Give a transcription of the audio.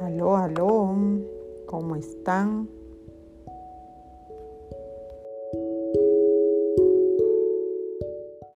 Aló, aló, ¿cómo están?